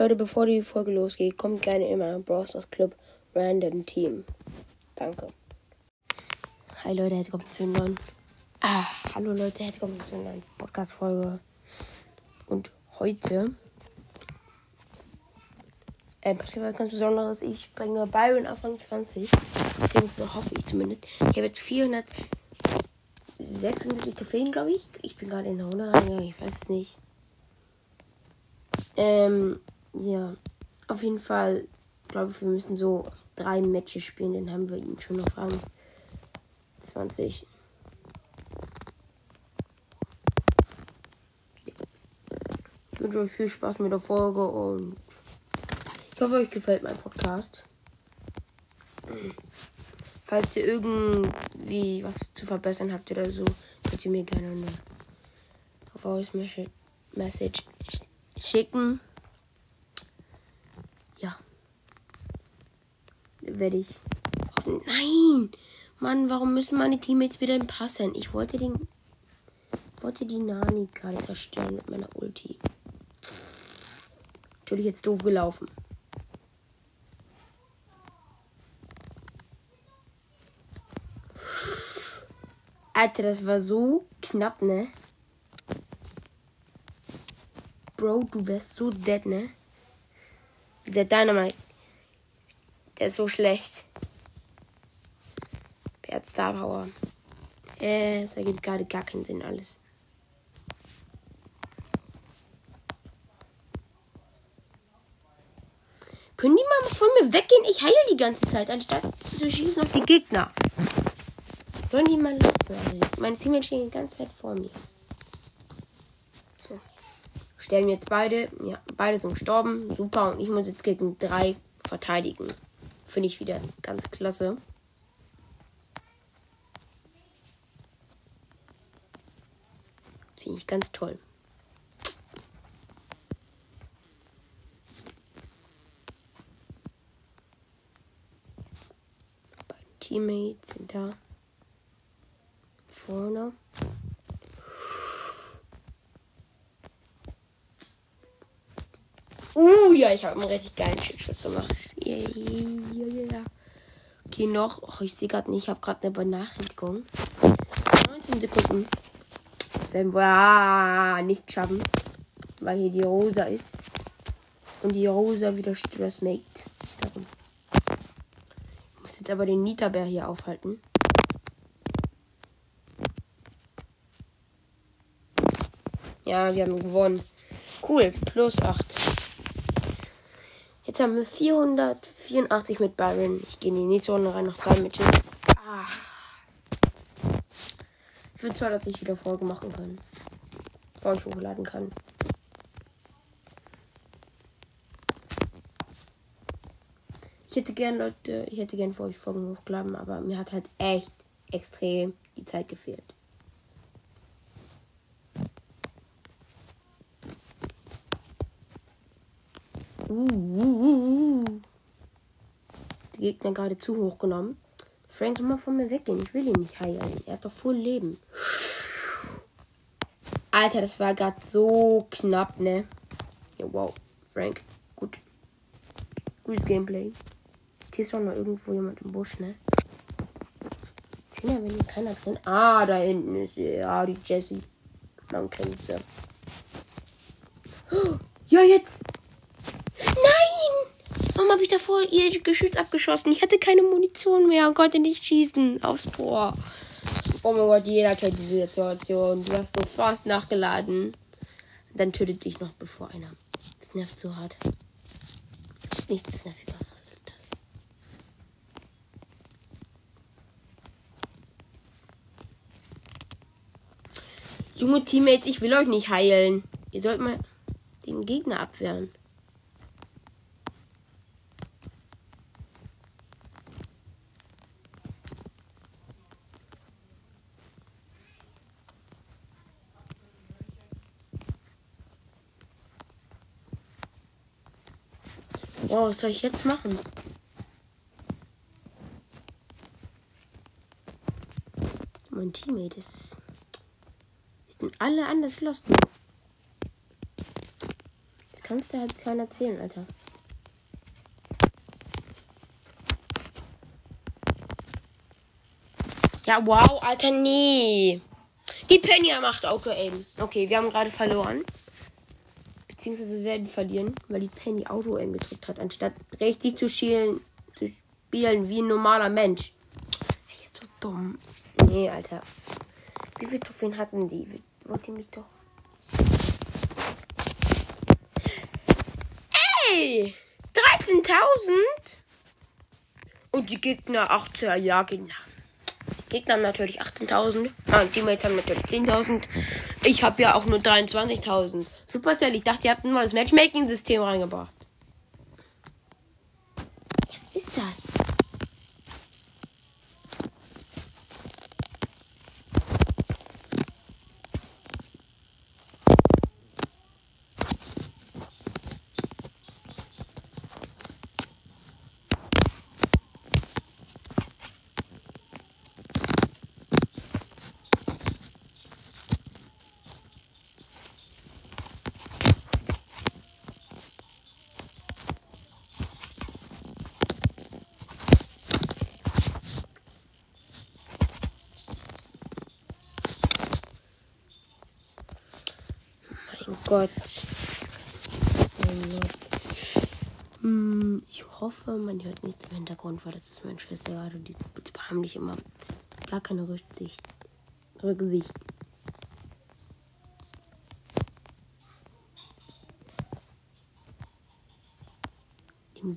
Leute, bevor die Folge losgeht, kommt gerne immer Browsers Club Random Team. Danke. Hi Leute, herzlich willkommen zu einer neuen. Ah, hallo Leute, herzlich willkommen zu einer Podcast-Folge. Und heute äh, passiert was ganz Besonderes. Ich bringe Byron auf Rang 20. Beziehungsweise hoffe ich zumindest. Ich habe jetzt 476 Trophäen, glaube ich. Ich bin gerade in der 100 Rang, ich weiß es nicht. Ähm, ja. Auf jeden Fall, glaube ich, wir müssen so drei Matches spielen. Dann haben wir ihn schon auf Rang 20. Ich wünsche euch viel Spaß mit der Folge und ich hoffe, euch gefällt mein Podcast. Falls ihr irgendwie was zu verbessern habt oder so, könnt ihr mir gerne eine Voice Message schicken. Ja. Werde ich. Nein! Mann, warum müssen meine Teammates wieder passen? Ich wollte den. wollte die Nani gerade zerstören mit meiner Ulti. Natürlich jetzt doof gelaufen. Alter, das war so knapp, ne? Bro, du wärst so dead, ne? Dieser Dynamite. Der ist so schlecht. Wer hat Star Power? Äh, es ergibt gerade gar keinen Sinn alles. Können die mal von mir weggehen? Ich heile die ganze Zeit, anstatt zu schießen auf die Gegner. Sollen die mal lassen? Also, meine Teammates stehen die ganze Zeit vor mir. So. Stellen jetzt beide. Ja, beide sind gestorben. Super. Und ich muss jetzt gegen drei verteidigen. Finde ich wieder ganz klasse. Finde ich ganz toll. Teammates sind da vorne. Uh, ja, ich habe einen richtig geilen Trickshot gemacht. Ja, ja, ja. Okay, noch. Oh, ich sehe gerade nicht. Ich habe gerade eine Benachrichtigung. 19 Sekunden. Das werden wir ah, nicht schaffen. Weil hier die Rosa ist. Und die Rosa wieder Stress macht. Darum. Ich muss jetzt aber den Nita-Bär hier aufhalten. Ja, wir haben gewonnen. Cool, plus 8. Jetzt haben wir 484 mit Byron. Ich gehe in die nächste Runde rein, noch drei Matches. Ah. Ich will zwar, dass ich wieder Folge machen kann. Ich hochladen kann. Ich hätte gern, Leute, ich hätte gern vor euch Folgen hochladen, aber mir hat halt echt extrem die Zeit gefehlt. Uh, Die Gegner gerade zu hoch genommen. Frank soll mal von mir weggehen. Ich will ihn nicht heilen. Er hat doch voll Leben. Alter, das war gerade so knapp, ne? Ja, wow. Frank, gut. Gutes Gameplay. Hier ist doch noch irgendwo jemand im Busch, ne? Zehner, wenn hier keiner drin. Ah, da hinten ist sie. Ja, die Jessie. Man kennt sie. Ja, jetzt. Warum habe ich davor ihr Geschütz abgeschossen? Ich hatte keine Munition mehr und konnte nicht schießen aufs Tor. Oh mein Gott, jeder kennt diese Situation. Du hast so fast nachgeladen. Dann tötet dich noch bevor einer. Das nervt so hart. Nichts nervigeres als das. Junge Teammates, ich will euch nicht heilen. Ihr sollt mal den Gegner abwehren. Oh, was soll ich jetzt machen? Mein Teammate ist. Sind alle anders lost. Das kannst du halt keiner erzählen, Alter. Ja, wow, Alter, nee. Die Penny macht Auto-Aim. Okay, wir haben gerade verloren. Beziehungsweise werden verlieren, weil die Penny Auto-Aim gedrückt hat, anstatt richtig zu schielen, zu spielen wie ein normaler Mensch. Ey, ist so dumm. Nee, Alter. Wie viele Trophäen hatten die? Wollt ihr mich doch. Ey! 13.000? Und die Gegner 18, ja, genau. Gegner haben natürlich 18.000. Ah, und Teammates haben natürlich 10.000. Ich habe ja auch nur 23.000. Supercell, ich dachte, ihr habt ein neues Matchmaking-System reingebracht. Was ist das? Gott. Hm, ich hoffe, man hört nichts im Hintergrund, weil das ist meine Schwester gerade. Die haben nicht immer gar keine Rücksicht. Rücksicht.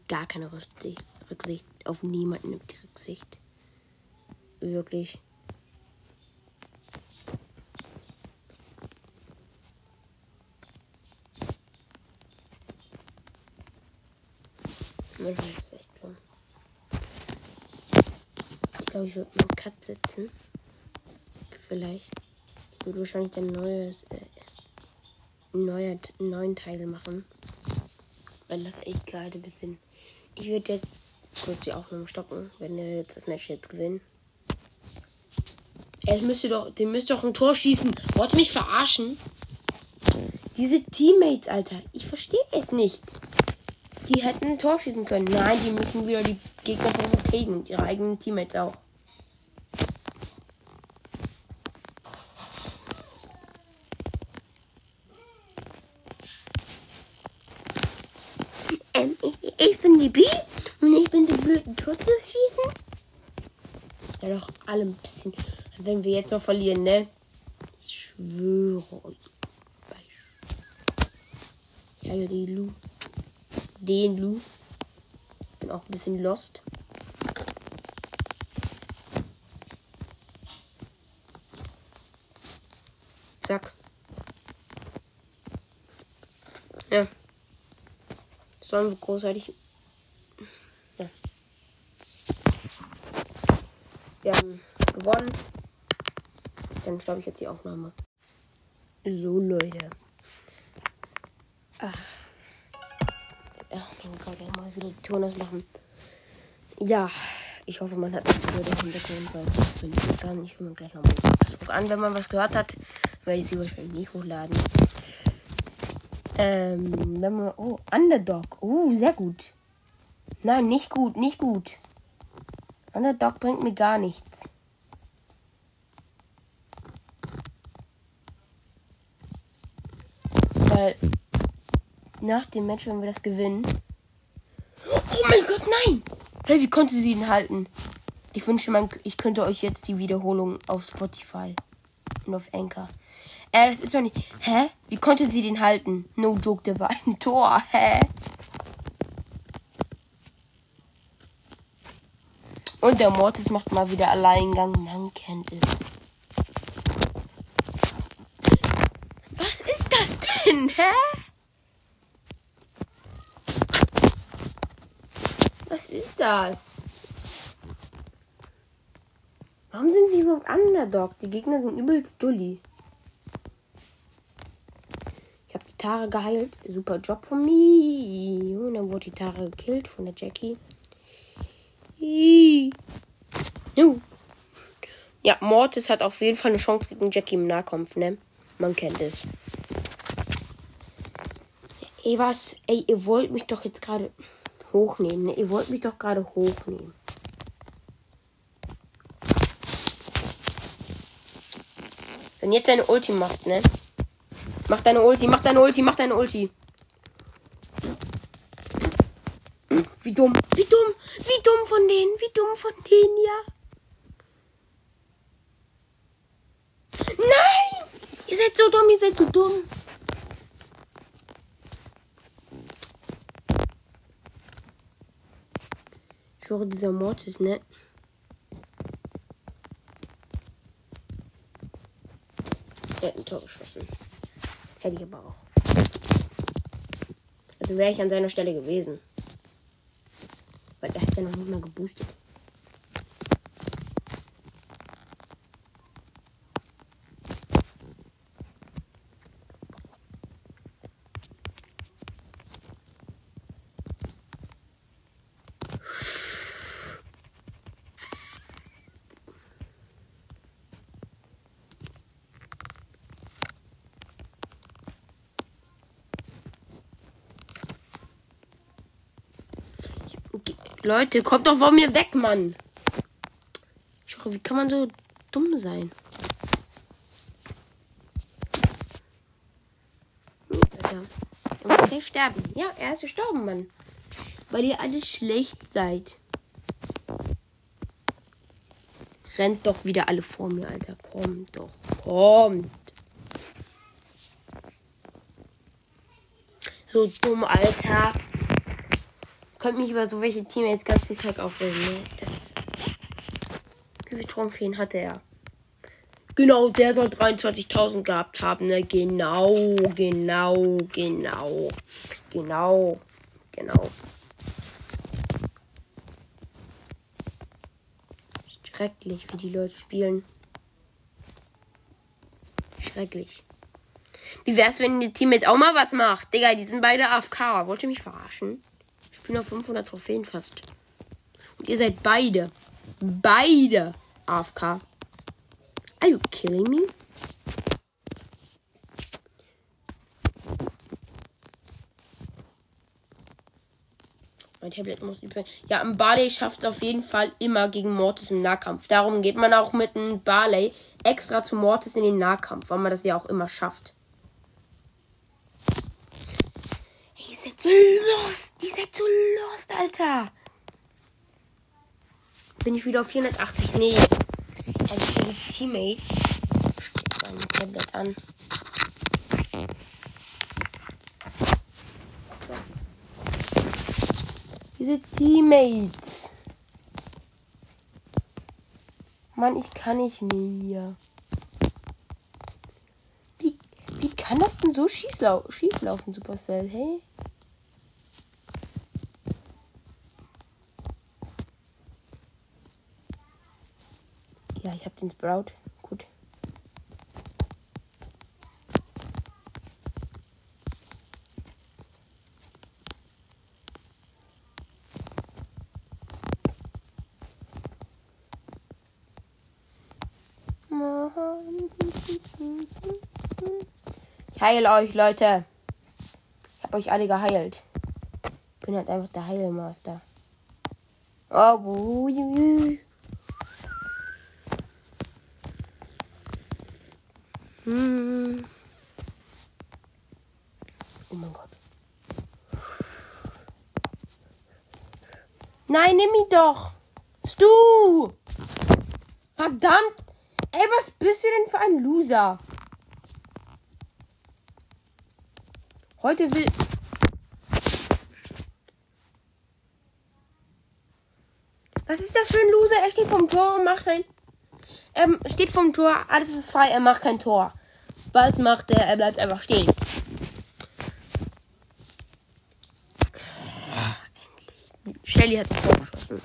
Gar keine Rücksicht, Rücksicht. Auf niemanden nimmt die Rücksicht. Wirklich. Manchmal ist es echt dumm. Ich glaube, ich würde einen Cut setzen. Vielleicht. Ich würde wahrscheinlich ein neues, äh, neuer, neuen Teil machen. Weil das echt gerade ein bisschen. Ich würde jetzt kurz die Aufnahme stoppen, wenn wir jetzt das Match jetzt gewinnen. Er müsste doch, den müsste doch ein Tor schießen. Wollte mich verarschen? Diese Teammates, Alter. Ich verstehe es nicht. Die hätten ein Tor schießen können. Nein, die müssen wieder die Gegner provozieren. Ihre eigenen Teammates auch. Ähm, ich, ich bin die B und ich bin so blöd, ein Tor zu schießen. Das wäre doch alle ein bisschen. Wenn wir jetzt noch verlieren, ne? Ich schwöre euch. Ja, die Lu den Lu. Bin auch ein bisschen lost. Zack. Ja. Das war so großartig. Ja. Wir haben gewonnen. Dann stoppe ich jetzt die Aufnahme. So, Leute. Ah. Mal wieder die Ton ausmachen. Ja, ich hoffe, man hat nicht gehört im Hintergrund, weil das will ich gar nicht. Ich will mir gleich nochmal Facebook an. Wenn man was gehört hat, werde ich sie wahrscheinlich nicht hochladen. Ähm, wenn man. Oh, Underdog. Oh, sehr gut. Nein, nicht gut, nicht gut. Underdog bringt mir gar nichts. Weil nach dem Match, wenn wir das gewinnen. Nein! Hey, wie konnte sie ihn halten? Ich wünsche, man, ich könnte euch jetzt die Wiederholung auf Spotify und auf Anchor. Äh, das ist doch nicht. Hä? Wie konnte sie den halten? No joke, der war ein Tor. Hä? Und der Mortis macht mal wieder Alleingang. Man kennt es. Was ist das denn? Hä? Was ist das? Warum sind wir überhaupt Underdog? Die Gegner sind übelst dulli. Ich habe die Tara geheilt. Super Job von mir. Und dann wurde die Tara gekillt von der Jackie. Ja, Mortis hat auf jeden Fall eine Chance gegen Jackie im Nahkampf, ne? Man kennt es. Ey, was? Ey, ihr wollt mich doch jetzt gerade hochnehmen. Ne? Ihr wollt mich doch gerade hochnehmen. Wenn jetzt deine Ulti machst, ne? Mach deine Ulti, mach deine Ulti, mach deine Ulti. Wie dumm, wie dumm, wie dumm von denen, wie dumm von denen, ja. Nein! Ihr seid so dumm, ihr seid so dumm. Ich höre dieser Mortis, ne? Er hat ein Tor geschossen. Hätte ich aber auch. Also wäre ich an seiner Stelle gewesen. Weil er hat ja noch nicht mal geboostet. Leute, kommt doch von mir weg, Mann. Ich hoffe, wie kann man so dumm sein? Alter. Er wird safe sterben. Ja, er ist gestorben, Mann. Weil ihr alle schlecht seid. Rennt doch wieder alle vor mir, Alter. Kommt doch. Kommt. So dumm, Alter könnte mich über so welche Teammates den Tag aufregen. Ne? Wie viele Trophäen hatte er? Genau, der soll 23.000 gehabt haben. Ne? Genau, genau, genau. Genau, genau. Schrecklich, wie die Leute spielen. Schrecklich. Wie wär's, wenn die Teammates auch mal was macht? Digga, die sind beide AFK. Wollt ihr mich verarschen? Ich bin auf 500 Trophäen fast. Und ihr seid beide. Beide AFK. Are you killing me? Mein Tablet muss übrigens. Ja, ein Barley schafft es auf jeden Fall immer gegen Mortis im Nahkampf. Darum geht man auch mit einem Barley extra zu Mortis in den Nahkampf, weil man das ja auch immer schafft. seid so lost. Ihr seid so lost, Alter. Bin ich wieder auf 480? Nee. Also die Teammates. Mein Tablet an. Diese Teammates. Mann, ich kann nicht mehr. Wie, wie kann das denn so schief, schief laufen, Supercell? Hey? Ich habe den Sprout. Gut. Ich heile euch, Leute. Ich habe euch alle geheilt. Ich bin halt einfach der Heilmaster. Oh, wuh, Hm. Oh mein Gott. Nein, nimm ihn doch. Stu. Verdammt. Ey, was bist du denn für ein Loser? Heute will. Was ist das für ein Loser? Er steht vom Tor und macht ein er steht vom Tor, alles ist frei, er macht kein Tor. Was macht er? Er bleibt einfach stehen. Shelly hat Tor geschossen.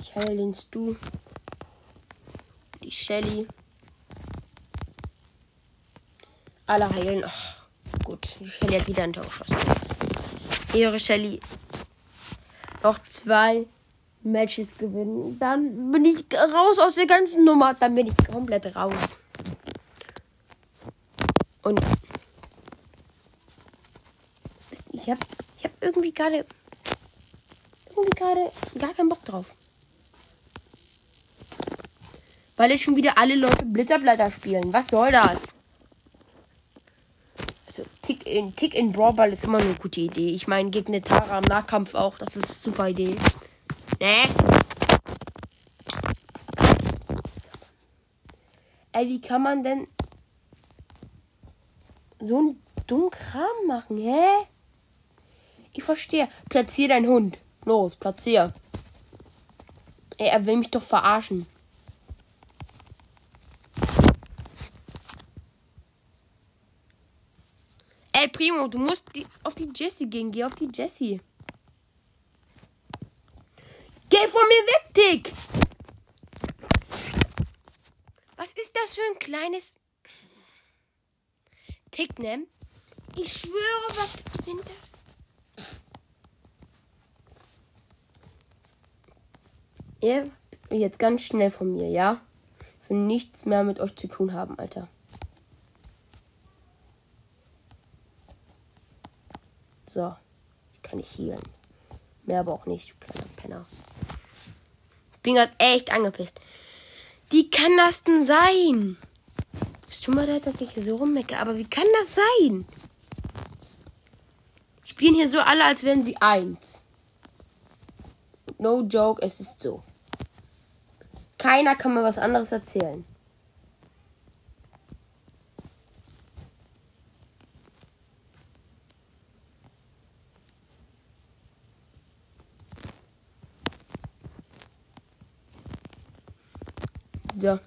Ich heile den Stu. Die Shelly. Alle heilen. Oh. Gut, Shelly hat wieder ein Tor geschossen. Ehre Shelly. Noch zwei Matches gewinnen, dann bin ich raus aus der ganzen Nummer. Dann bin ich komplett raus. Und ich habe ich hab irgendwie gerade irgendwie gerade gar keinen Bock drauf. Weil jetzt schon wieder alle Leute Blitzerblätter spielen. Was soll das? Also Tick in, Tick in Brawlball ist immer eine gute Idee. Ich meine, gegen eine Tara im Nahkampf auch. Das ist eine super Idee. Ne? Ey, wie kann man denn so einen dummen Kram machen, hä? Ich verstehe. Platzier deinen Hund. Los, platzier. Ey, er will mich doch verarschen. Ey, Primo, du musst auf die Jessie gehen. Geh auf die Jessie. Geh Dick! Was ist das für ein kleines Tick, ne? Ich schwöre, was sind das? Ihr jetzt ganz schnell von mir, ja? Ich will nichts mehr mit euch zu tun haben, Alter. So. Ich kann nicht healen. Mehr aber auch nicht, du kleiner Penner. Bin grad echt angepisst. Wie kann das denn sein? Es tut mir leid, dass ich hier so rummecke, aber wie kann das sein? Spielen hier so alle, als wären sie eins. No joke, es ist so. Keiner kann mir was anderes erzählen. So.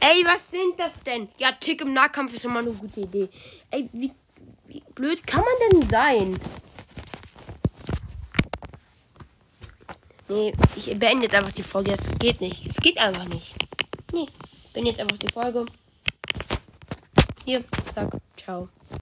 Ey, was sind das denn? Ja, Tick im Nahkampf ist immer eine gute Idee. Ey, wie, wie blöd kann man denn sein? Nee, ich beende jetzt einfach die Folge. Das geht nicht. Es geht einfach nicht. Nee, beende jetzt einfach die Folge. Hier, zack, ciao.